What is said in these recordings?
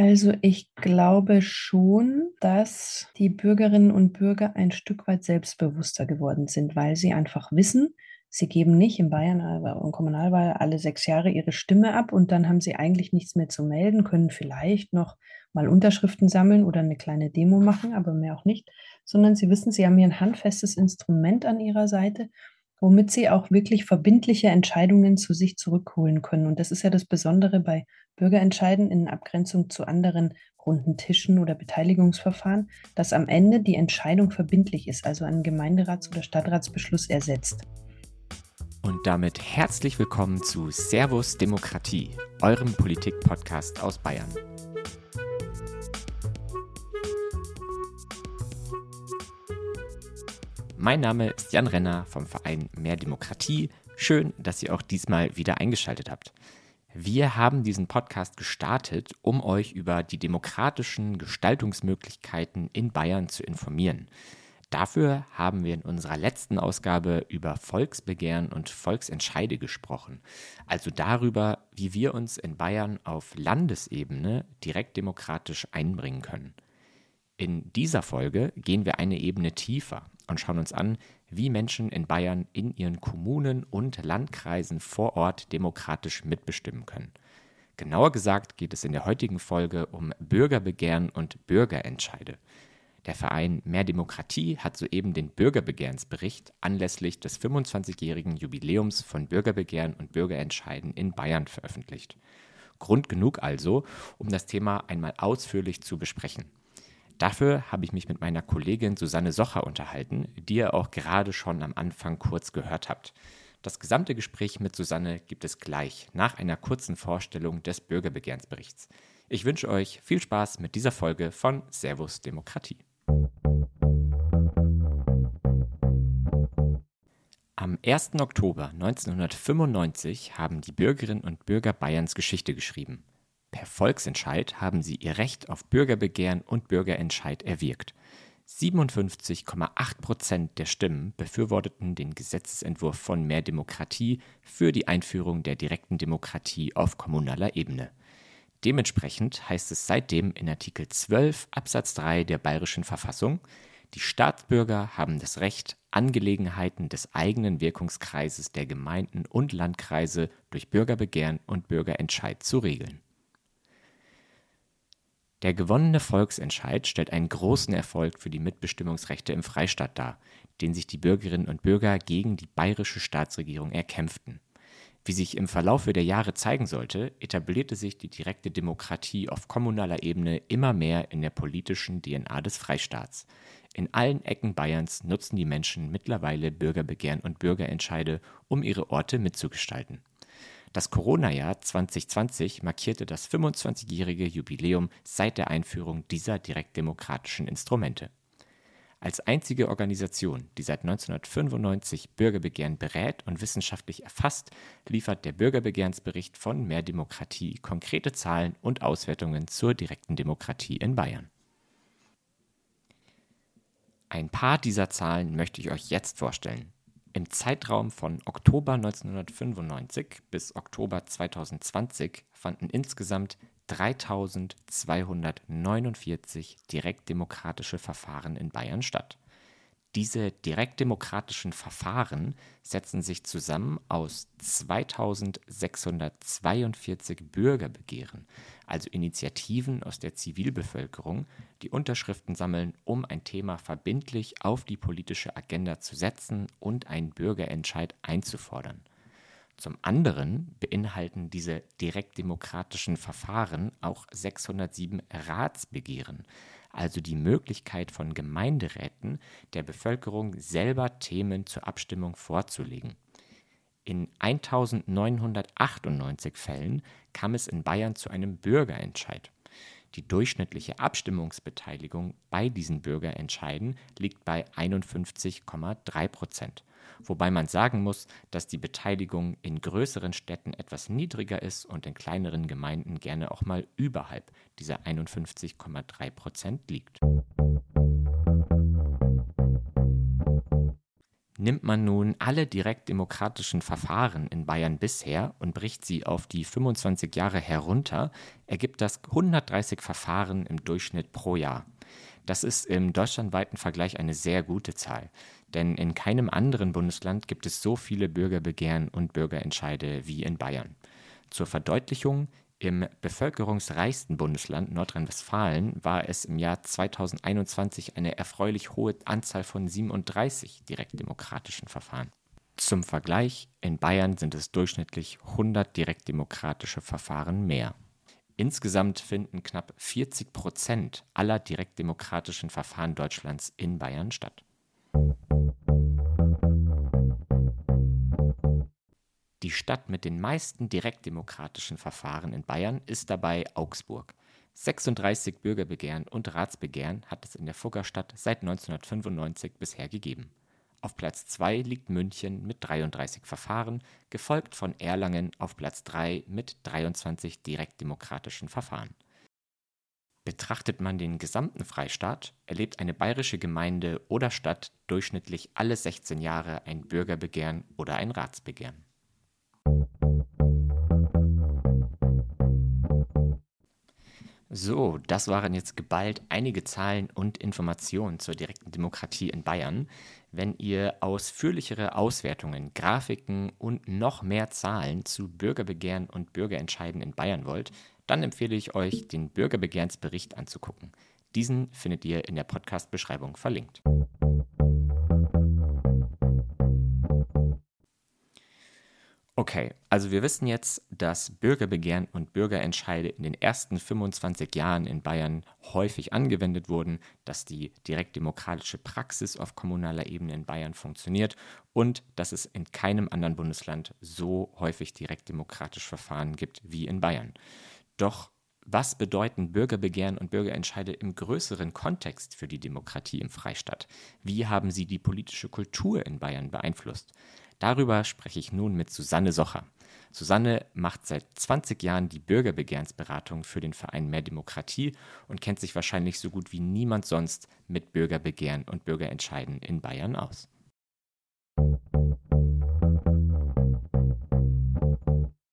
Also ich glaube schon, dass die Bürgerinnen und Bürger ein Stück weit selbstbewusster geworden sind, weil sie einfach wissen, sie geben nicht in Bayern und Kommunalwahl alle sechs Jahre ihre Stimme ab und dann haben sie eigentlich nichts mehr zu melden, können vielleicht noch mal Unterschriften sammeln oder eine kleine Demo machen, aber mehr auch nicht, sondern sie wissen, sie haben hier ein handfestes Instrument an ihrer Seite womit sie auch wirklich verbindliche Entscheidungen zu sich zurückholen können. Und das ist ja das Besondere bei Bürgerentscheiden in Abgrenzung zu anderen runden Tischen oder Beteiligungsverfahren, dass am Ende die Entscheidung verbindlich ist, also ein Gemeinderats- oder Stadtratsbeschluss ersetzt. Und damit herzlich willkommen zu Servus Demokratie, eurem Politik-Podcast aus Bayern. Mein Name ist Jan Renner vom Verein Mehr Demokratie. Schön, dass ihr auch diesmal wieder eingeschaltet habt. Wir haben diesen Podcast gestartet, um euch über die demokratischen Gestaltungsmöglichkeiten in Bayern zu informieren. Dafür haben wir in unserer letzten Ausgabe über Volksbegehren und Volksentscheide gesprochen, also darüber, wie wir uns in Bayern auf Landesebene direkt demokratisch einbringen können. In dieser Folge gehen wir eine Ebene tiefer und schauen uns an, wie Menschen in Bayern in ihren Kommunen und Landkreisen vor Ort demokratisch mitbestimmen können. Genauer gesagt geht es in der heutigen Folge um Bürgerbegehren und Bürgerentscheide. Der Verein Mehr Demokratie hat soeben den Bürgerbegehrensbericht anlässlich des 25-jährigen Jubiläums von Bürgerbegehren und Bürgerentscheiden in Bayern veröffentlicht. Grund genug also, um das Thema einmal ausführlich zu besprechen. Dafür habe ich mich mit meiner Kollegin Susanne Socher unterhalten, die ihr auch gerade schon am Anfang kurz gehört habt. Das gesamte Gespräch mit Susanne gibt es gleich nach einer kurzen Vorstellung des Bürgerbegehrensberichts. Ich wünsche euch viel Spaß mit dieser Folge von Servus Demokratie. Am 1. Oktober 1995 haben die Bürgerinnen und Bürger Bayerns Geschichte geschrieben. Per Volksentscheid haben sie ihr Recht auf Bürgerbegehren und Bürgerentscheid erwirkt. 57,8 Prozent der Stimmen befürworteten den Gesetzesentwurf von Mehr Demokratie für die Einführung der direkten Demokratie auf kommunaler Ebene. Dementsprechend heißt es seitdem in Artikel 12 Absatz 3 der Bayerischen Verfassung, die Staatsbürger haben das Recht, Angelegenheiten des eigenen Wirkungskreises der Gemeinden und Landkreise durch Bürgerbegehren und Bürgerentscheid zu regeln. Der gewonnene Volksentscheid stellt einen großen Erfolg für die Mitbestimmungsrechte im Freistaat dar, den sich die Bürgerinnen und Bürger gegen die bayerische Staatsregierung erkämpften. Wie sich im Verlaufe der Jahre zeigen sollte, etablierte sich die direkte Demokratie auf kommunaler Ebene immer mehr in der politischen DNA des Freistaats. In allen Ecken Bayerns nutzen die Menschen mittlerweile Bürgerbegehren und Bürgerentscheide, um ihre Orte mitzugestalten. Das Corona-Jahr 2020 markierte das 25-jährige Jubiläum seit der Einführung dieser direktdemokratischen Instrumente. Als einzige Organisation, die seit 1995 Bürgerbegehren berät und wissenschaftlich erfasst, liefert der Bürgerbegehrensbericht von Mehr Demokratie konkrete Zahlen und Auswertungen zur direkten Demokratie in Bayern. Ein paar dieser Zahlen möchte ich euch jetzt vorstellen. Im Zeitraum von Oktober 1995 bis Oktober 2020 fanden insgesamt 3249 direktdemokratische Verfahren in Bayern statt. Diese direktdemokratischen Verfahren setzen sich zusammen aus 2642 Bürgerbegehren, also Initiativen aus der Zivilbevölkerung, die Unterschriften sammeln, um ein Thema verbindlich auf die politische Agenda zu setzen und einen Bürgerentscheid einzufordern. Zum anderen beinhalten diese direktdemokratischen Verfahren auch 607 Ratsbegehren, also die Möglichkeit von Gemeinderäten der Bevölkerung selber Themen zur Abstimmung vorzulegen. In 1998 Fällen kam es in Bayern zu einem Bürgerentscheid. Die durchschnittliche Abstimmungsbeteiligung bei diesen Bürgerentscheiden liegt bei 51,3 Prozent wobei man sagen muss, dass die Beteiligung in größeren Städten etwas niedriger ist und in kleineren Gemeinden gerne auch mal überhalb dieser 51,3 Prozent liegt. Nimmt man nun alle direktdemokratischen Verfahren in Bayern bisher und bricht sie auf die 25 Jahre herunter, ergibt das 130 Verfahren im Durchschnitt pro Jahr. Das ist im deutschlandweiten Vergleich eine sehr gute Zahl, denn in keinem anderen Bundesland gibt es so viele Bürgerbegehren und Bürgerentscheide wie in Bayern. Zur Verdeutlichung, im bevölkerungsreichsten Bundesland Nordrhein-Westfalen war es im Jahr 2021 eine erfreulich hohe Anzahl von 37 direktdemokratischen Verfahren. Zum Vergleich, in Bayern sind es durchschnittlich 100 direktdemokratische Verfahren mehr. Insgesamt finden knapp 40 Prozent aller direktdemokratischen Verfahren Deutschlands in Bayern statt. Die Stadt mit den meisten direktdemokratischen Verfahren in Bayern ist dabei Augsburg. 36 Bürgerbegehren und Ratsbegehren hat es in der Fuggerstadt seit 1995 bisher gegeben. Auf Platz 2 liegt München mit 33 Verfahren, gefolgt von Erlangen auf Platz 3 mit 23 direktdemokratischen Verfahren. Betrachtet man den gesamten Freistaat, erlebt eine bayerische Gemeinde oder Stadt durchschnittlich alle 16 Jahre ein Bürgerbegehren oder ein Ratsbegehren. So, das waren jetzt geballt einige Zahlen und Informationen zur direkten Demokratie in Bayern. Wenn ihr ausführlichere Auswertungen, Grafiken und noch mehr Zahlen zu Bürgerbegehren und Bürgerentscheiden in Bayern wollt, dann empfehle ich euch, den Bürgerbegehrensbericht anzugucken. Diesen findet ihr in der Podcast-Beschreibung verlinkt. Okay, also wir wissen jetzt, dass Bürgerbegehren und Bürgerentscheide in den ersten 25 Jahren in Bayern häufig angewendet wurden, dass die direktdemokratische Praxis auf kommunaler Ebene in Bayern funktioniert und dass es in keinem anderen Bundesland so häufig direktdemokratische Verfahren gibt wie in Bayern. Doch was bedeuten Bürgerbegehren und Bürgerentscheide im größeren Kontext für die Demokratie im Freistaat? Wie haben sie die politische Kultur in Bayern beeinflusst? Darüber spreche ich nun mit Susanne Socher. Susanne macht seit 20 Jahren die Bürgerbegehrensberatung für den Verein Mehr Demokratie und kennt sich wahrscheinlich so gut wie niemand sonst mit Bürgerbegehren und Bürgerentscheiden in Bayern aus.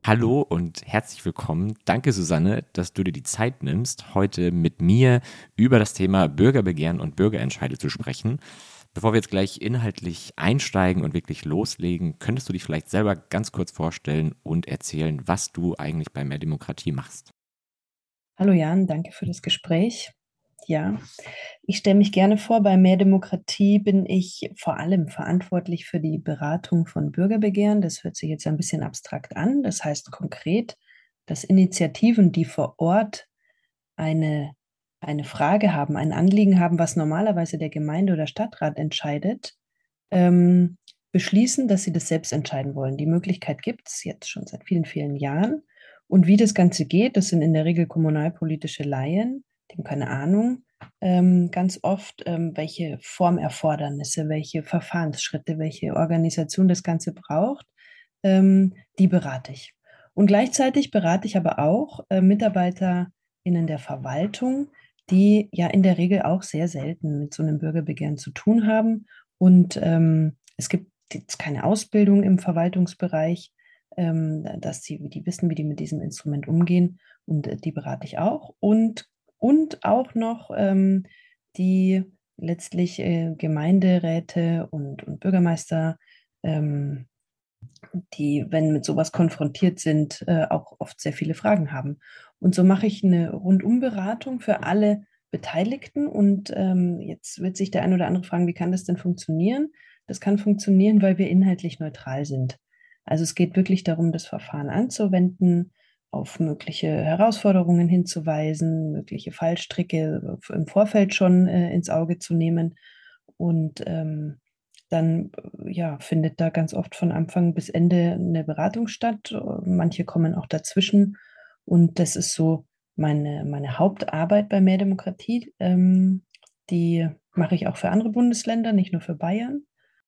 Hallo und herzlich willkommen. Danke, Susanne, dass du dir die Zeit nimmst, heute mit mir über das Thema Bürgerbegehren und Bürgerentscheide zu sprechen. Bevor wir jetzt gleich inhaltlich einsteigen und wirklich loslegen, könntest du dich vielleicht selber ganz kurz vorstellen und erzählen, was du eigentlich bei Mehr Demokratie machst. Hallo Jan, danke für das Gespräch. Ja, ich stelle mich gerne vor, bei Mehr Demokratie bin ich vor allem verantwortlich für die Beratung von Bürgerbegehren. Das hört sich jetzt ein bisschen abstrakt an. Das heißt konkret, dass Initiativen, die vor Ort eine eine Frage haben, ein Anliegen haben, was normalerweise der Gemeinde- oder Stadtrat entscheidet, ähm, beschließen, dass sie das selbst entscheiden wollen. Die Möglichkeit gibt es jetzt schon seit vielen, vielen Jahren. Und wie das Ganze geht, das sind in der Regel kommunalpolitische Laien, die haben keine Ahnung, ähm, ganz oft, ähm, welche Formerfordernisse, welche Verfahrensschritte, welche Organisation das Ganze braucht, ähm, die berate ich. Und gleichzeitig berate ich aber auch äh, MitarbeiterInnen der Verwaltung, die ja in der Regel auch sehr selten mit so einem Bürgerbegehren zu tun haben. Und ähm, es gibt jetzt keine Ausbildung im Verwaltungsbereich, ähm, dass sie, die wissen, wie die mit diesem Instrument umgehen. Und äh, die berate ich auch. Und, und auch noch ähm, die letztlich äh, Gemeinderäte und, und Bürgermeister, ähm, die, wenn mit sowas konfrontiert sind, äh, auch oft sehr viele Fragen haben. Und so mache ich eine Rundumberatung für alle Beteiligten. Und ähm, jetzt wird sich der eine oder andere fragen, wie kann das denn funktionieren? Das kann funktionieren, weil wir inhaltlich neutral sind. Also es geht wirklich darum, das Verfahren anzuwenden, auf mögliche Herausforderungen hinzuweisen, mögliche Fallstricke im Vorfeld schon äh, ins Auge zu nehmen. Und ähm, dann ja, findet da ganz oft von Anfang bis Ende eine Beratung statt. Manche kommen auch dazwischen und das ist so meine, meine Hauptarbeit bei Mehr Demokratie. Ähm, die mache ich auch für andere Bundesländer, nicht nur für Bayern.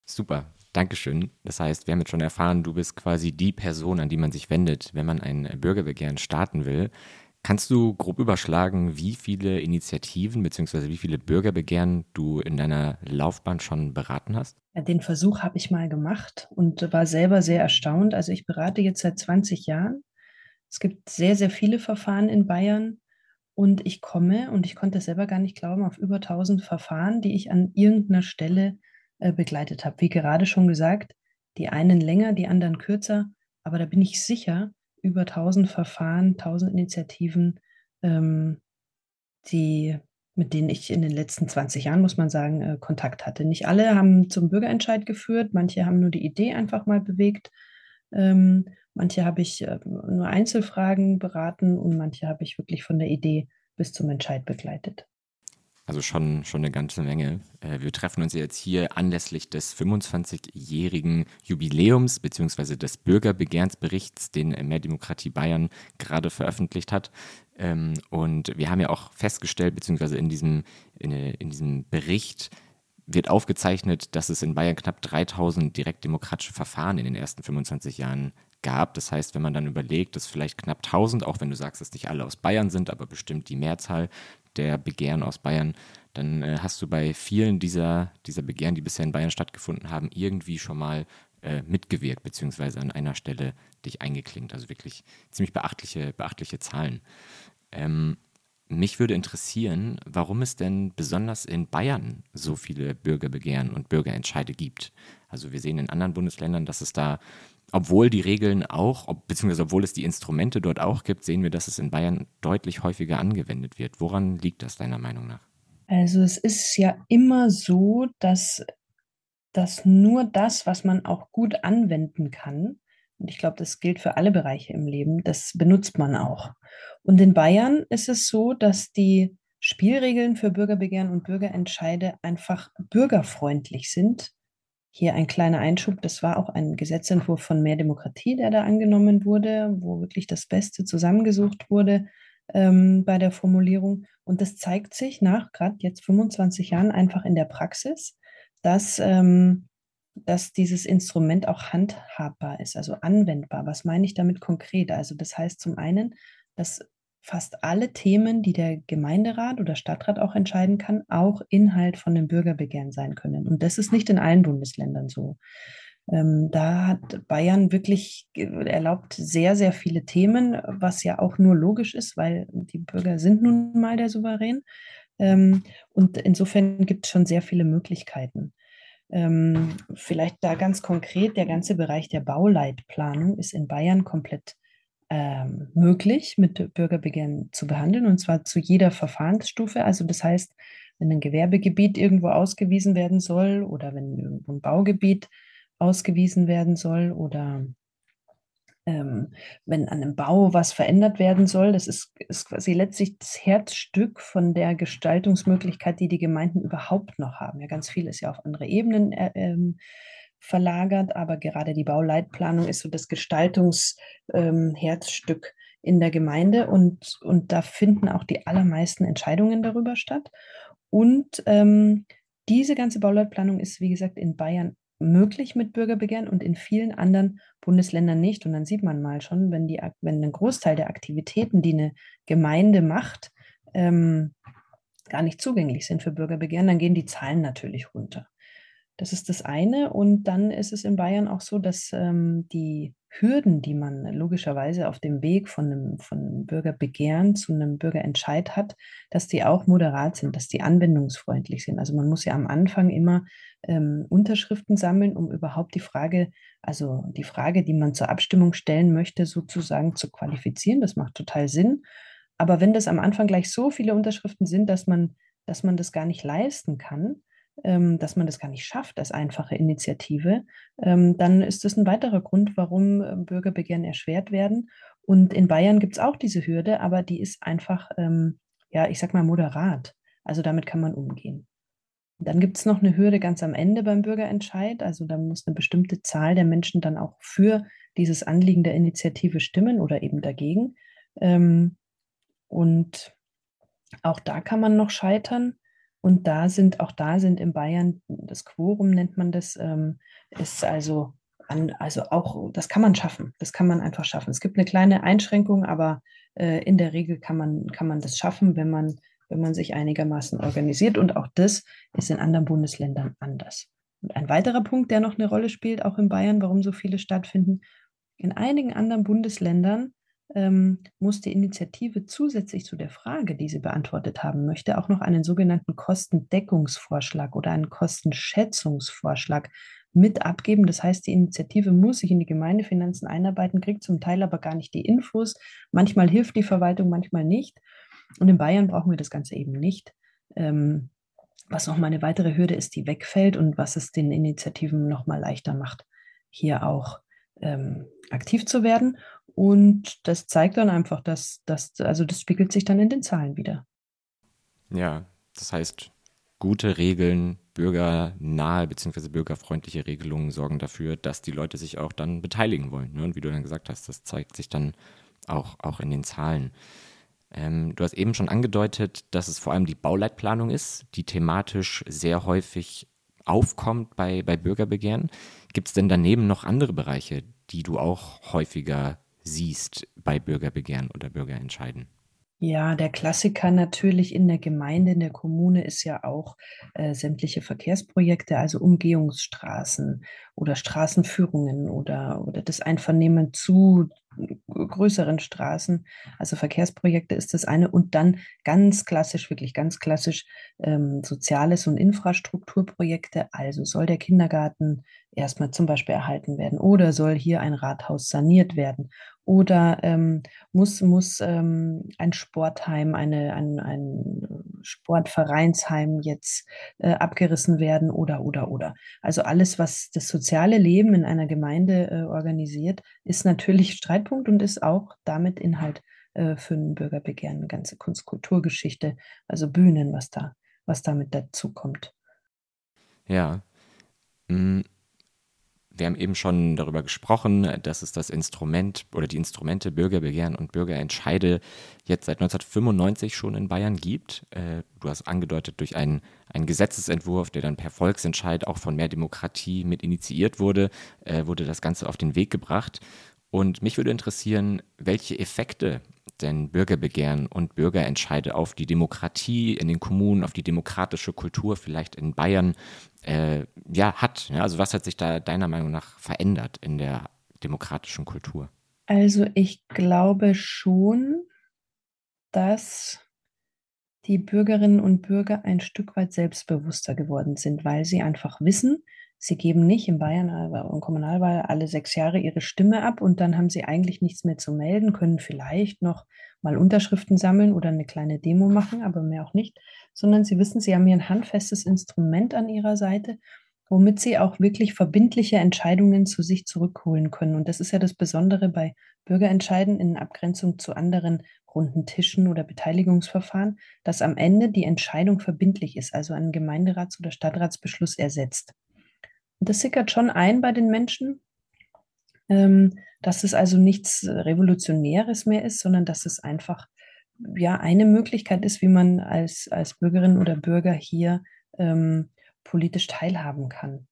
Super, Dankeschön. Das heißt, wir haben jetzt schon erfahren, du bist quasi die Person, an die man sich wendet, wenn man ein Bürgerbegehren starten will. Kannst du grob überschlagen, wie viele Initiativen bzw. wie viele Bürgerbegehren du in deiner Laufbahn schon beraten hast? Den Versuch habe ich mal gemacht und war selber sehr erstaunt. Also ich berate jetzt seit 20 Jahren. Es gibt sehr, sehr viele Verfahren in Bayern und ich komme, und ich konnte es selber gar nicht glauben, auf über 1000 Verfahren, die ich an irgendeiner Stelle begleitet habe. Wie gerade schon gesagt, die einen länger, die anderen kürzer, aber da bin ich sicher, über 1000 Verfahren, 1000 Initiativen, ähm, die, mit denen ich in den letzten 20 Jahren, muss man sagen, äh, Kontakt hatte. Nicht alle haben zum Bürgerentscheid geführt, manche haben nur die Idee einfach mal bewegt. Ähm, manche habe ich äh, nur Einzelfragen beraten und manche habe ich wirklich von der Idee bis zum Entscheid begleitet. Also schon, schon eine ganze Menge. Äh, wir treffen uns jetzt hier anlässlich des 25-jährigen Jubiläums bzw. des Bürgerbegehrsberichts, den Mehr Demokratie Bayern gerade veröffentlicht hat. Ähm, und wir haben ja auch festgestellt, beziehungsweise in diesem, in, in diesem Bericht wird aufgezeichnet, dass es in Bayern knapp 3000 direktdemokratische Verfahren in den ersten 25 Jahren gab. Das heißt, wenn man dann überlegt, dass vielleicht knapp 1000, auch wenn du sagst, dass nicht alle aus Bayern sind, aber bestimmt die Mehrzahl, der Begehren aus Bayern, dann äh, hast du bei vielen dieser, dieser Begehren, die bisher in Bayern stattgefunden haben, irgendwie schon mal äh, mitgewirkt, beziehungsweise an einer Stelle dich eingeklinkt. Also wirklich ziemlich beachtliche, beachtliche Zahlen. Ähm, mich würde interessieren, warum es denn besonders in Bayern so viele Bürgerbegehren und Bürgerentscheide gibt. Also wir sehen in anderen Bundesländern, dass es da obwohl die Regeln auch, beziehungsweise obwohl es die Instrumente dort auch gibt, sehen wir, dass es in Bayern deutlich häufiger angewendet wird. Woran liegt das deiner Meinung nach? Also es ist ja immer so, dass, dass nur das, was man auch gut anwenden kann, und ich glaube, das gilt für alle Bereiche im Leben, das benutzt man auch. Und in Bayern ist es so, dass die Spielregeln für Bürgerbegehren und Bürgerentscheide einfach bürgerfreundlich sind hier ein kleiner Einschub, das war auch ein Gesetzentwurf von Mehr Demokratie, der da angenommen wurde, wo wirklich das Beste zusammengesucht wurde ähm, bei der Formulierung. Und das zeigt sich nach gerade jetzt 25 Jahren einfach in der Praxis, dass, ähm, dass dieses Instrument auch handhabbar ist, also anwendbar. Was meine ich damit konkret? Also das heißt zum einen, dass fast alle Themen, die der Gemeinderat oder Stadtrat auch entscheiden kann, auch Inhalt von dem Bürgerbegehren sein können. Und das ist nicht in allen Bundesländern so. Ähm, da hat Bayern wirklich erlaubt sehr, sehr viele Themen, was ja auch nur logisch ist, weil die Bürger sind nun mal der Souverän. Ähm, und insofern gibt es schon sehr viele Möglichkeiten. Ähm, vielleicht da ganz konkret, der ganze Bereich der Bauleitplanung ist in Bayern komplett ähm, möglich, mit Bürgerbegehren zu behandeln, und zwar zu jeder Verfahrensstufe. Also das heißt, wenn ein Gewerbegebiet irgendwo ausgewiesen werden soll oder wenn irgendwo ein Baugebiet ausgewiesen werden soll oder ähm, wenn an einem Bau was verändert werden soll, das ist, ist quasi letztlich das Herzstück von der Gestaltungsmöglichkeit, die die Gemeinden überhaupt noch haben. Ja, ganz viel ist ja auf andere Ebenen äh, ähm, verlagert, aber gerade die Bauleitplanung ist so das Gestaltungsherzstück ähm, in der Gemeinde und, und da finden auch die allermeisten Entscheidungen darüber statt. Und ähm, diese ganze Bauleitplanung ist, wie gesagt, in Bayern möglich mit Bürgerbegehren und in vielen anderen Bundesländern nicht. Und dann sieht man mal schon, wenn, die, wenn ein Großteil der Aktivitäten, die eine Gemeinde macht, ähm, gar nicht zugänglich sind für Bürgerbegehren, dann gehen die Zahlen natürlich runter. Das ist das eine. Und dann ist es in Bayern auch so, dass ähm, die Hürden, die man logischerweise auf dem Weg von einem, von einem Bürgerbegehren zu einem Bürgerentscheid hat, dass die auch moderat sind, dass die anwendungsfreundlich sind. Also man muss ja am Anfang immer ähm, Unterschriften sammeln, um überhaupt die Frage, also die Frage, die man zur Abstimmung stellen möchte, sozusagen zu qualifizieren. Das macht total Sinn. Aber wenn das am Anfang gleich so viele Unterschriften sind, dass man, dass man das gar nicht leisten kann, dass man das gar nicht schafft als einfache Initiative, ähm, dann ist das ein weiterer Grund, warum ähm, Bürgerbegehren erschwert werden. Und in Bayern gibt es auch diese Hürde, aber die ist einfach, ähm, ja, ich sag mal, moderat. Also damit kann man umgehen. Dann gibt es noch eine Hürde ganz am Ende beim Bürgerentscheid. Also da muss eine bestimmte Zahl der Menschen dann auch für dieses Anliegen der Initiative stimmen oder eben dagegen. Ähm, und auch da kann man noch scheitern. Und da sind, auch da sind in Bayern, das Quorum nennt man das, ähm, ist also an, also auch, das kann man schaffen. Das kann man einfach schaffen. Es gibt eine kleine Einschränkung, aber äh, in der Regel kann man, kann man das schaffen, wenn man, wenn man sich einigermaßen organisiert. Und auch das ist in anderen Bundesländern anders. Und ein weiterer Punkt, der noch eine Rolle spielt, auch in Bayern, warum so viele stattfinden, in einigen anderen Bundesländern ähm, muss die Initiative zusätzlich zu der Frage, die sie beantwortet haben möchte, auch noch einen sogenannten Kostendeckungsvorschlag oder einen Kostenschätzungsvorschlag mit abgeben. Das heißt, die Initiative muss sich in die Gemeindefinanzen einarbeiten, kriegt zum Teil aber gar nicht die Infos. Manchmal hilft die Verwaltung, manchmal nicht. Und in Bayern brauchen wir das Ganze eben nicht. Ähm, was nochmal eine weitere Hürde ist, die wegfällt und was es den Initiativen nochmal leichter macht, hier auch ähm, aktiv zu werden. Und das zeigt dann einfach, dass das, also das spiegelt sich dann in den Zahlen wieder. Ja, das heißt, gute Regeln, bürgernahe bzw. bürgerfreundliche Regelungen sorgen dafür, dass die Leute sich auch dann beteiligen wollen. Ne? Und wie du dann gesagt hast, das zeigt sich dann auch, auch in den Zahlen. Ähm, du hast eben schon angedeutet, dass es vor allem die Bauleitplanung ist, die thematisch sehr häufig aufkommt bei, bei Bürgerbegehren. Gibt es denn daneben noch andere Bereiche, die du auch häufiger siehst bei Bürgerbegehren oder Bürgerentscheiden? Ja, der Klassiker natürlich in der Gemeinde, in der Kommune ist ja auch äh, sämtliche Verkehrsprojekte, also Umgehungsstraßen oder Straßenführungen oder, oder das Einvernehmen zu größeren Straßen. Also Verkehrsprojekte ist das eine und dann ganz klassisch, wirklich ganz klassisch ähm, Soziales und Infrastrukturprojekte. Also soll der Kindergarten erstmal zum Beispiel erhalten werden oder soll hier ein Rathaus saniert werden oder ähm, muss, muss ähm, ein Sportheim, eine, ein, ein Sportvereinsheim jetzt äh, abgerissen werden oder, oder, oder. Also alles, was das soziale Leben in einer Gemeinde äh, organisiert, ist natürlich Streitpunkt und ist auch damit Inhalt äh, für ein Bürgerbegehren, eine ganze Kunst-Kulturgeschichte, also Bühnen, was da, was damit dazu kommt. Ja. Mhm. Wir haben eben schon darüber gesprochen, dass es das Instrument oder die Instrumente Bürgerbegehren und Bürgerentscheide jetzt seit 1995 schon in Bayern gibt. Äh, du hast angedeutet, durch einen, einen Gesetzesentwurf, der dann per Volksentscheid auch von mehr Demokratie mit initiiert wurde, äh, wurde das Ganze auf den Weg gebracht. Und mich würde interessieren, welche Effekte denn Bürgerbegehren und Bürgerentscheide auf die Demokratie in den Kommunen, auf die demokratische Kultur vielleicht in Bayern äh, ja, hat. Ja, also was hat sich da deiner Meinung nach verändert in der demokratischen Kultur? Also ich glaube schon, dass die Bürgerinnen und Bürger ein Stück weit selbstbewusster geworden sind, weil sie einfach wissen, sie geben nicht in Bayern und Kommunalwahl alle sechs Jahre ihre Stimme ab und dann haben sie eigentlich nichts mehr zu melden, können vielleicht noch mal Unterschriften sammeln oder eine kleine Demo machen, aber mehr auch nicht, sondern sie wissen, sie haben hier ein handfestes Instrument an ihrer Seite, womit sie auch wirklich verbindliche Entscheidungen zu sich zurückholen können. Und das ist ja das Besondere bei Bürgerentscheiden in Abgrenzung zu anderen runden Tischen oder Beteiligungsverfahren, dass am Ende die Entscheidung verbindlich ist, also ein Gemeinderats- oder Stadtratsbeschluss ersetzt. Und das sickert schon ein bei den Menschen, dass es also nichts Revolutionäres mehr ist, sondern dass es einfach ja eine Möglichkeit ist, wie man als, als Bürgerin oder Bürger hier ähm, politisch teilhaben kann.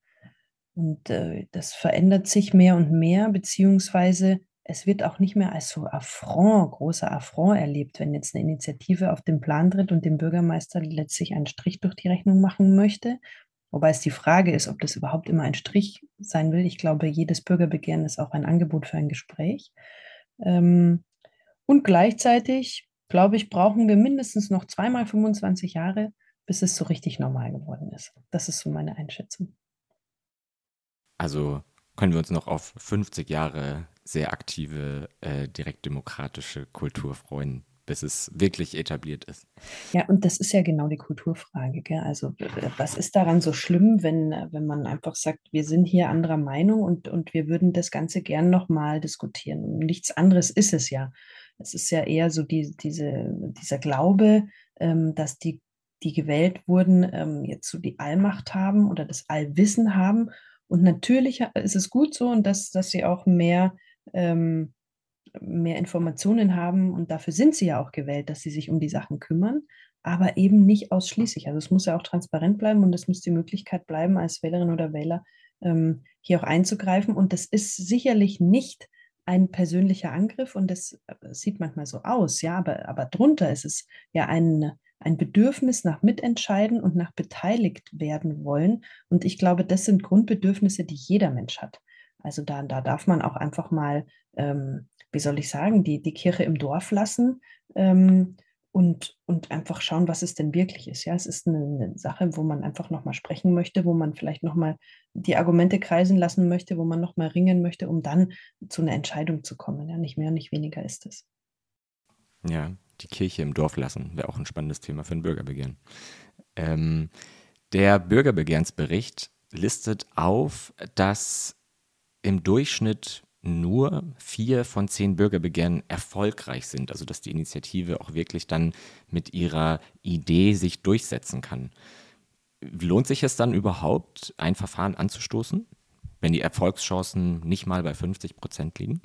Und äh, das verändert sich mehr und mehr, beziehungsweise es wird auch nicht mehr als so Affront, großer Affront erlebt, wenn jetzt eine Initiative auf den Plan tritt und dem Bürgermeister letztlich einen Strich durch die Rechnung machen möchte, Wobei es die Frage ist, ob das überhaupt immer ein Strich sein will. Ich glaube, jedes Bürgerbegehren ist auch ein Angebot für ein Gespräch. Ähm, und gleichzeitig, glaube ich, brauchen wir mindestens noch zweimal 25 Jahre, bis es so richtig normal geworden ist. Das ist so meine Einschätzung. Also können wir uns noch auf 50 Jahre sehr aktive, äh, direktdemokratische Kultur freuen, bis es wirklich etabliert ist. Ja, und das ist ja genau die Kulturfrage. Gell? Also was ist daran so schlimm, wenn, wenn man einfach sagt, wir sind hier anderer Meinung und, und wir würden das Ganze gern nochmal diskutieren. Nichts anderes ist es ja. Es ist ja eher so die, diese, dieser Glaube, ähm, dass die, die gewählt wurden, ähm, jetzt so die Allmacht haben oder das Allwissen haben. Und natürlich ist es gut so und dass, dass sie auch mehr ähm, mehr Informationen haben und dafür sind sie ja auch gewählt, dass sie sich um die Sachen kümmern, aber eben nicht ausschließlich. Also es muss ja auch transparent bleiben und es muss die Möglichkeit bleiben, als Wählerin oder Wähler ähm, hier auch einzugreifen. Und das ist sicherlich nicht ein persönlicher Angriff und das äh, sieht manchmal so aus, ja, aber, aber drunter ist es ja ein, ein Bedürfnis nach Mitentscheiden und nach beteiligt werden wollen. Und ich glaube, das sind Grundbedürfnisse, die jeder Mensch hat. Also da, da darf man auch einfach mal, ähm, wie soll ich sagen, die, die Kirche im Dorf lassen ähm, und, und einfach schauen, was es denn wirklich ist. Ja, es ist eine, eine Sache, wo man einfach nochmal sprechen möchte, wo man vielleicht nochmal die Argumente kreisen lassen möchte, wo man nochmal ringen möchte, um dann zu einer Entscheidung zu kommen. Ja, nicht mehr, nicht weniger ist es. Ja, die Kirche im Dorf lassen wäre auch ein spannendes Thema für ein Bürgerbegehren. Ähm, der Bürgerbegehrensbericht listet auf, dass im Durchschnitt nur vier von zehn Bürgerbegehren erfolgreich sind, also dass die Initiative auch wirklich dann mit ihrer Idee sich durchsetzen kann. Lohnt sich es dann überhaupt, ein Verfahren anzustoßen, wenn die Erfolgschancen nicht mal bei 50 Prozent liegen?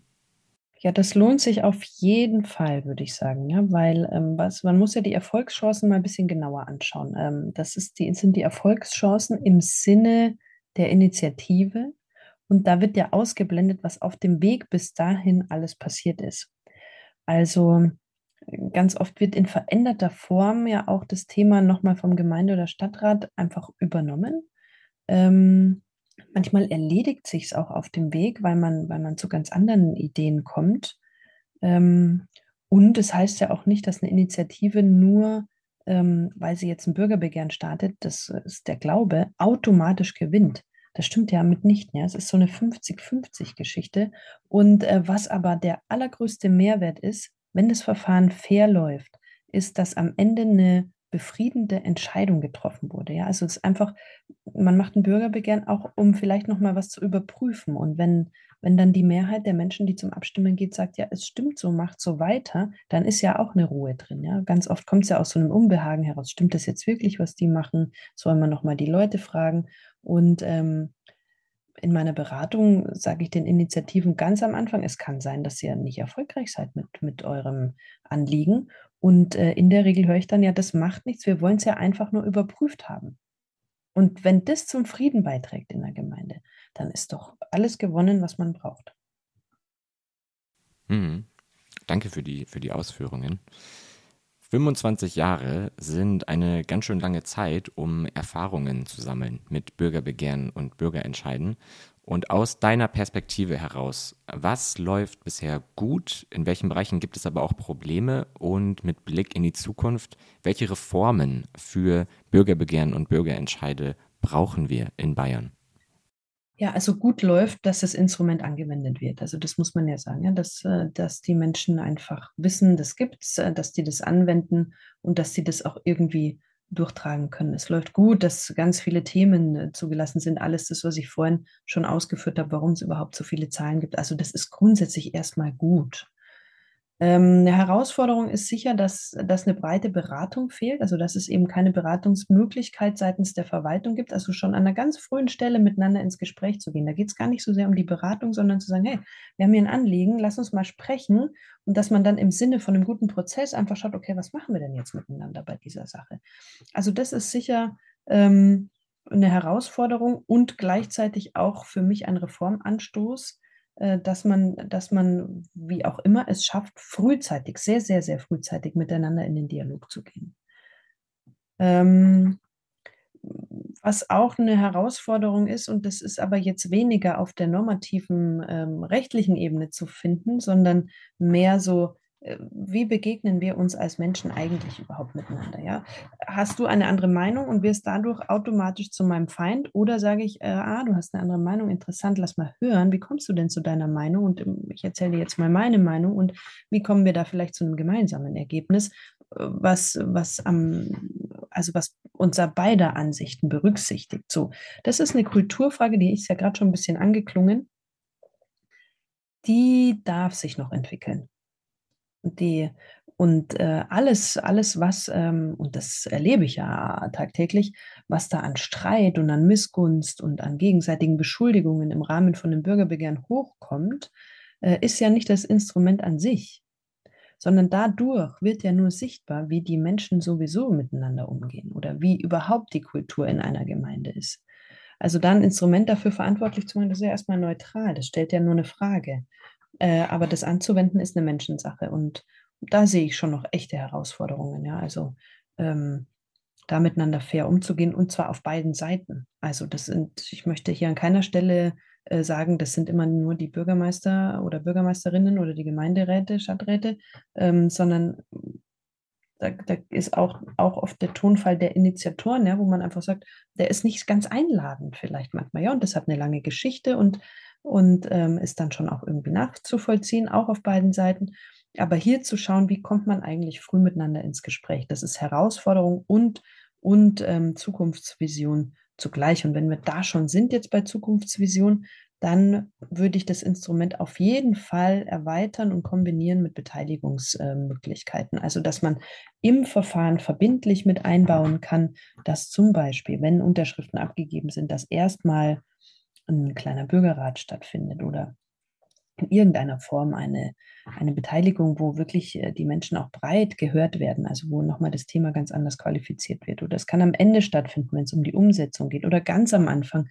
Ja, das lohnt sich auf jeden Fall, würde ich sagen, ja, weil ähm, was, man muss ja die Erfolgschancen mal ein bisschen genauer anschauen. Ähm, das ist die, sind die Erfolgschancen im Sinne der Initiative, und da wird ja ausgeblendet, was auf dem Weg bis dahin alles passiert ist. Also ganz oft wird in veränderter Form ja auch das Thema nochmal vom Gemeinde- oder Stadtrat einfach übernommen. Ähm, manchmal erledigt sich es auch auf dem Weg, weil man, weil man zu ganz anderen Ideen kommt. Ähm, und es das heißt ja auch nicht, dass eine Initiative nur, ähm, weil sie jetzt ein Bürgerbegehren startet, das ist der Glaube, automatisch gewinnt. Das stimmt ja mitnichten. Ja. Es ist so eine 50-50-Geschichte. Und äh, was aber der allergrößte Mehrwert ist, wenn das Verfahren fair läuft, ist, dass am Ende eine befriedende Entscheidung getroffen wurde. Ja, also es ist einfach, man macht ein Bürgerbegehren auch, um vielleicht noch mal was zu überprüfen. Und wenn, wenn dann die Mehrheit der Menschen, die zum Abstimmen geht, sagt, ja, es stimmt so, macht so weiter, dann ist ja auch eine Ruhe drin. Ja, ganz oft kommt es ja aus so einem Unbehagen heraus. Stimmt das jetzt wirklich, was die machen? Soll man noch mal die Leute fragen? Und ähm, in meiner Beratung sage ich den Initiativen ganz am Anfang, es kann sein, dass ihr nicht erfolgreich seid mit, mit eurem Anliegen. Und äh, in der Regel höre ich dann, ja, das macht nichts, wir wollen es ja einfach nur überprüft haben. Und wenn das zum Frieden beiträgt in der Gemeinde, dann ist doch alles gewonnen, was man braucht. Mhm. Danke für die, für die Ausführungen. 25 Jahre sind eine ganz schön lange Zeit, um Erfahrungen zu sammeln mit Bürgerbegehren und Bürgerentscheiden. Und aus deiner Perspektive heraus, was läuft bisher gut? In welchen Bereichen gibt es aber auch Probleme? Und mit Blick in die Zukunft, welche Reformen für Bürgerbegehren und Bürgerentscheide brauchen wir in Bayern? Ja, also gut läuft, dass das Instrument angewendet wird. Also das muss man ja sagen, ja, dass, äh, dass die Menschen einfach wissen, das gibt es, äh, dass die das anwenden und dass sie das auch irgendwie durchtragen können. Es läuft gut, dass ganz viele Themen äh, zugelassen sind. Alles das, was ich vorhin schon ausgeführt habe, warum es überhaupt so viele Zahlen gibt. Also das ist grundsätzlich erstmal gut. Ähm, eine Herausforderung ist sicher, dass, dass eine breite Beratung fehlt, also dass es eben keine Beratungsmöglichkeit seitens der Verwaltung gibt, also schon an einer ganz frühen Stelle miteinander ins Gespräch zu gehen. Da geht es gar nicht so sehr um die Beratung, sondern zu sagen, hey, wir haben hier ein Anliegen, lass uns mal sprechen und dass man dann im Sinne von einem guten Prozess einfach schaut, okay, was machen wir denn jetzt miteinander bei dieser Sache? Also das ist sicher ähm, eine Herausforderung und gleichzeitig auch für mich ein Reformanstoß, dass man, dass man, wie auch immer, es schafft, frühzeitig, sehr, sehr, sehr frühzeitig miteinander in den Dialog zu gehen. Ähm, was auch eine Herausforderung ist, und das ist aber jetzt weniger auf der normativen ähm, rechtlichen Ebene zu finden, sondern mehr so äh, wie begegnen wir uns als Menschen eigentlich überhaupt miteinander? Ja? Hast du eine andere Meinung und wirst dadurch automatisch zu meinem Feind? Oder sage ich, äh, ah, du hast eine andere Meinung, interessant, lass mal hören, wie kommst du denn zu deiner Meinung? Und ähm, ich erzähle dir jetzt mal meine Meinung und wie kommen wir da vielleicht zu einem gemeinsamen Ergebnis, äh, was, was am, also was unser beider Ansichten berücksichtigt. So, das ist eine Kulturfrage, die ist ja gerade schon ein bisschen angeklungen. Die darf sich noch entwickeln. Die, und äh, alles, alles, was, ähm, und das erlebe ich ja tagtäglich, was da an Streit und an Missgunst und an gegenseitigen Beschuldigungen im Rahmen von dem Bürgerbegehren hochkommt, äh, ist ja nicht das Instrument an sich, sondern dadurch wird ja nur sichtbar, wie die Menschen sowieso miteinander umgehen oder wie überhaupt die Kultur in einer Gemeinde ist. Also da ein Instrument dafür verantwortlich zu machen, das ist ja erstmal neutral, das stellt ja nur eine Frage. Äh, aber das anzuwenden ist eine Menschensache und da sehe ich schon noch echte Herausforderungen, ja. Also ähm, da miteinander fair umzugehen und zwar auf beiden Seiten. Also das sind, ich möchte hier an keiner Stelle äh, sagen, das sind immer nur die Bürgermeister oder Bürgermeisterinnen oder die Gemeinderäte, Stadträte, ähm, sondern da, da, ist auch, auch oft der Tonfall der Initiatoren, ja, wo man einfach sagt, der ist nicht ganz einladend vielleicht manchmal, ja, und das hat eine lange Geschichte und, und ähm, ist dann schon auch irgendwie nachzuvollziehen, auch auf beiden Seiten. Aber hier zu schauen, wie kommt man eigentlich früh miteinander ins Gespräch, das ist Herausforderung und, und ähm, Zukunftsvision zugleich. Und wenn wir da schon sind jetzt bei Zukunftsvision, dann würde ich das Instrument auf jeden Fall erweitern und kombinieren mit Beteiligungsmöglichkeiten. Also, dass man im Verfahren verbindlich mit einbauen kann, dass zum Beispiel, wenn Unterschriften abgegeben sind, dass erstmal ein kleiner Bürgerrat stattfindet oder in irgendeiner Form eine, eine Beteiligung, wo wirklich äh, die Menschen auch breit gehört werden, also wo nochmal das Thema ganz anders qualifiziert wird. Oder es kann am Ende stattfinden, wenn es um die Umsetzung geht oder ganz am Anfang,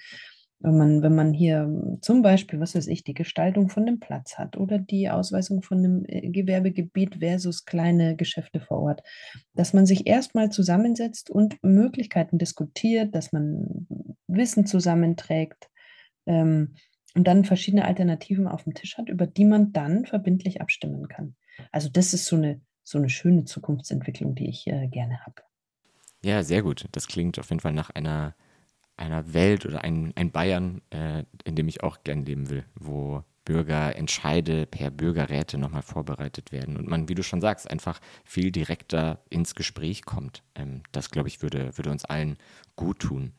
wenn man, wenn man hier zum Beispiel, was weiß ich, die Gestaltung von dem Platz hat oder die Ausweisung von einem äh, Gewerbegebiet versus kleine Geschäfte vor Ort, dass man sich erstmal zusammensetzt und Möglichkeiten diskutiert, dass man Wissen zusammenträgt ähm, und dann verschiedene Alternativen auf dem Tisch hat, über die man dann verbindlich abstimmen kann. Also das ist so eine, so eine schöne Zukunftsentwicklung, die ich äh, gerne habe. Ja, sehr gut. Das klingt auf jeden Fall nach einer einer Welt oder ein, ein Bayern, äh, in dem ich auch gern leben will, wo Bürgerentscheide per Bürgerräte nochmal vorbereitet werden und man, wie du schon sagst, einfach viel direkter ins Gespräch kommt. Ähm, das, glaube ich, würde, würde uns allen gut tun.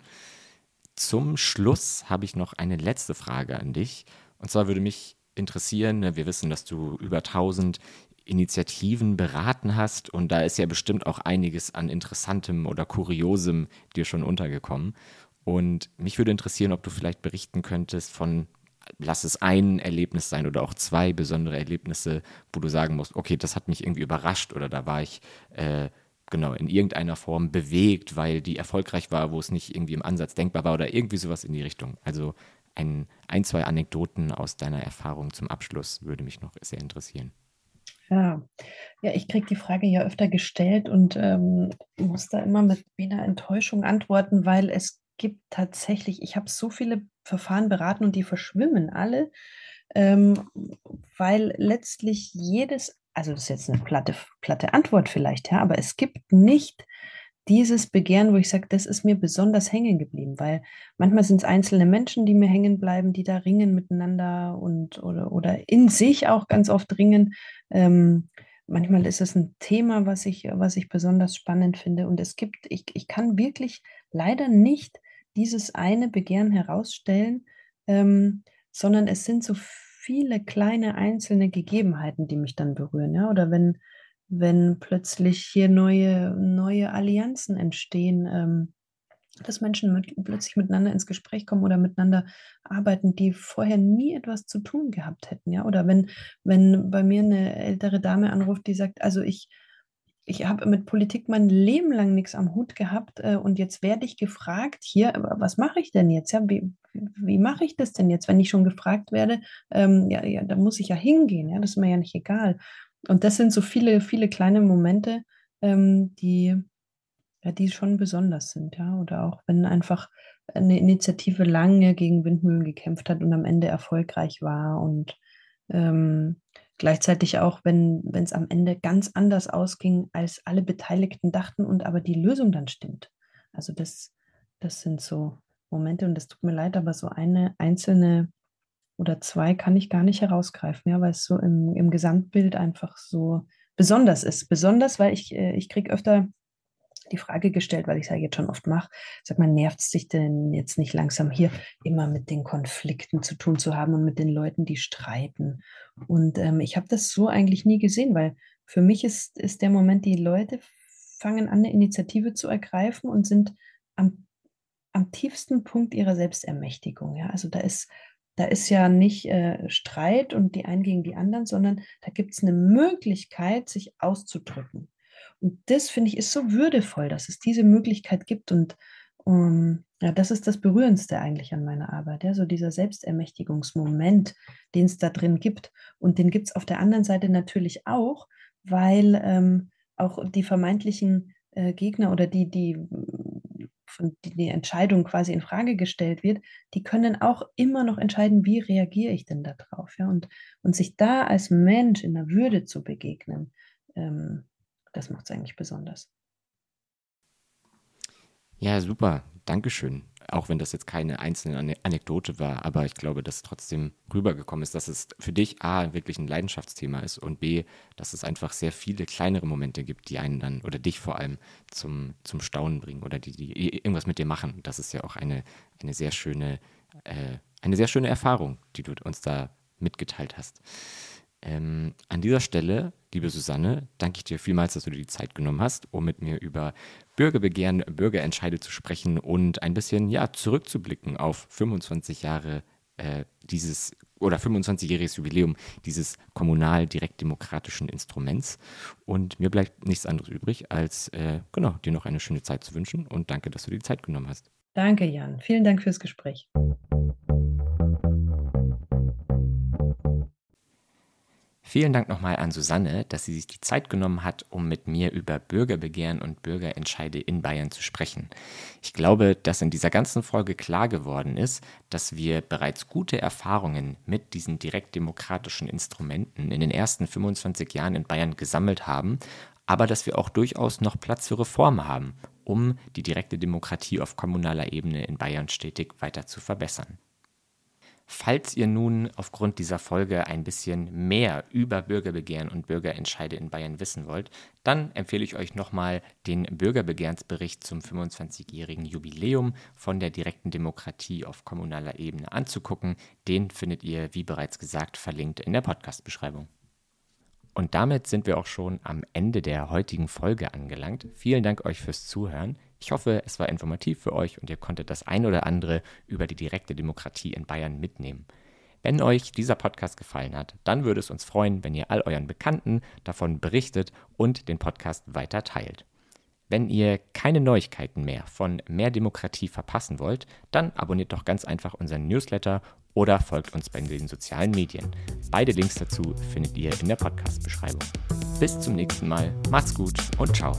Zum Schluss habe ich noch eine letzte Frage an dich. Und zwar würde mich interessieren, ne, wir wissen, dass du über 1000 Initiativen beraten hast und da ist ja bestimmt auch einiges an Interessantem oder Kuriosem dir schon untergekommen. Und mich würde interessieren, ob du vielleicht berichten könntest von, lass es ein Erlebnis sein oder auch zwei besondere Erlebnisse, wo du sagen musst, okay, das hat mich irgendwie überrascht oder da war ich äh, genau in irgendeiner Form bewegt, weil die erfolgreich war, wo es nicht irgendwie im Ansatz denkbar war oder irgendwie sowas in die Richtung. Also ein, ein zwei Anekdoten aus deiner Erfahrung zum Abschluss würde mich noch sehr interessieren. Ja, ja ich kriege die Frage ja öfter gestellt und ähm, muss da immer mit wieder Enttäuschung antworten, weil es gibt tatsächlich, ich habe so viele Verfahren beraten und die verschwimmen alle, ähm, weil letztlich jedes, also das ist jetzt eine platte, platte Antwort vielleicht, ja, aber es gibt nicht dieses Begehren, wo ich sage, das ist mir besonders hängen geblieben, weil manchmal sind es einzelne Menschen, die mir hängen bleiben, die da ringen miteinander und oder, oder in sich auch ganz oft ringen. Ähm, manchmal ist es ein Thema, was ich, was ich besonders spannend finde. Und es gibt, ich, ich kann wirklich leider nicht dieses eine Begehren herausstellen, ähm, sondern es sind so viele kleine einzelne Gegebenheiten, die mich dann berühren. Ja? Oder wenn, wenn plötzlich hier neue, neue Allianzen entstehen, ähm, dass Menschen mit, plötzlich miteinander ins Gespräch kommen oder miteinander arbeiten, die vorher nie etwas zu tun gehabt hätten. Ja? Oder wenn, wenn bei mir eine ältere Dame anruft, die sagt, also ich, ich habe mit Politik mein Leben lang nichts am Hut gehabt äh, und jetzt werde ich gefragt, hier, was mache ich denn jetzt? Ja, wie, wie mache ich das denn jetzt, wenn ich schon gefragt werde? Ähm, ja, ja, da muss ich ja hingehen, ja, das ist mir ja nicht egal. Und das sind so viele, viele kleine Momente, ähm, die, ja, die schon besonders sind, ja. Oder auch wenn einfach eine Initiative lange gegen Windmühlen gekämpft hat und am Ende erfolgreich war und ähm, Gleichzeitig auch, wenn es am Ende ganz anders ausging, als alle Beteiligten dachten und aber die Lösung dann stimmt. Also das, das sind so Momente und das tut mir leid, aber so eine einzelne oder zwei kann ich gar nicht herausgreifen, ja, weil es so im, im Gesamtbild einfach so besonders ist. Besonders, weil ich, äh, ich kriege öfter die Frage gestellt, weil ich es ja jetzt schon oft mache, sag mal, nervt es dich denn jetzt nicht langsam hier immer mit den Konflikten zu tun zu haben und mit den Leuten, die streiten? Und ähm, ich habe das so eigentlich nie gesehen, weil für mich ist, ist der Moment, die Leute fangen an, eine Initiative zu ergreifen und sind am, am tiefsten Punkt ihrer Selbstermächtigung. Ja? Also da ist, da ist ja nicht äh, Streit und die einen gegen die anderen, sondern da gibt es eine Möglichkeit, sich auszudrücken. Und das finde ich ist so würdevoll, dass es diese Möglichkeit gibt und Um, ja, das ist das Berührendste eigentlich an meiner Arbeit, ja, so dieser Selbstermächtigungsmoment, den es da drin gibt. Und den gibt es auf der anderen Seite natürlich auch, weil ähm, auch die vermeintlichen äh, Gegner oder die, die von die, die Entscheidung quasi in Frage gestellt wird, die können auch immer noch entscheiden, wie reagiere ich denn darauf, ja, und, und sich da als Mensch in der Würde zu begegnen, ähm, das macht es eigentlich besonders. Ja, super. Dankeschön. Auch wenn das jetzt keine einzelne Anekdote war, aber ich glaube, dass trotzdem rübergekommen ist, dass es für dich A, wirklich ein Leidenschaftsthema ist und B, dass es einfach sehr viele kleinere Momente gibt, die einen dann oder dich vor allem zum, zum Staunen bringen oder die, die irgendwas mit dir machen. Das ist ja auch eine, eine sehr schöne, äh, eine sehr schöne Erfahrung, die du uns da mitgeteilt hast. Ähm, an dieser Stelle, liebe Susanne, danke ich dir vielmals, dass du dir die Zeit genommen hast, um mit mir über Bürgerbegehren, Bürgerentscheide zu sprechen und ein bisschen ja, zurückzublicken auf 25 Jahre äh, dieses oder 25-jähriges Jubiläum dieses kommunal direktdemokratischen Instruments. Und mir bleibt nichts anderes übrig, als äh, genau, dir noch eine schöne Zeit zu wünschen und danke, dass du dir die Zeit genommen hast. Danke, Jan. Vielen Dank fürs Gespräch. Vielen Dank nochmal an Susanne, dass sie sich die Zeit genommen hat, um mit mir über Bürgerbegehren und Bürgerentscheide in Bayern zu sprechen. Ich glaube, dass in dieser ganzen Folge klar geworden ist, dass wir bereits gute Erfahrungen mit diesen direktdemokratischen Instrumenten in den ersten 25 Jahren in Bayern gesammelt haben, aber dass wir auch durchaus noch Platz für Reformen haben, um die direkte Demokratie auf kommunaler Ebene in Bayern stetig weiter zu verbessern. Falls ihr nun aufgrund dieser Folge ein bisschen mehr über Bürgerbegehren und Bürgerentscheide in Bayern wissen wollt, dann empfehle ich euch nochmal den Bürgerbegehrensbericht zum 25-jährigen Jubiläum von der direkten Demokratie auf kommunaler Ebene anzugucken. Den findet ihr, wie bereits gesagt, verlinkt in der Podcast-Beschreibung. Und damit sind wir auch schon am Ende der heutigen Folge angelangt. Vielen Dank euch fürs Zuhören. Ich hoffe, es war informativ für euch und ihr konntet das ein oder andere über die direkte Demokratie in Bayern mitnehmen. Wenn euch dieser Podcast gefallen hat, dann würde es uns freuen, wenn ihr all euren Bekannten davon berichtet und den Podcast weiter teilt. Wenn ihr keine Neuigkeiten mehr von Mehr Demokratie verpassen wollt, dann abonniert doch ganz einfach unseren Newsletter oder folgt uns bei den sozialen Medien. Beide Links dazu findet ihr in der Podcast-Beschreibung. Bis zum nächsten Mal, macht's gut und ciao.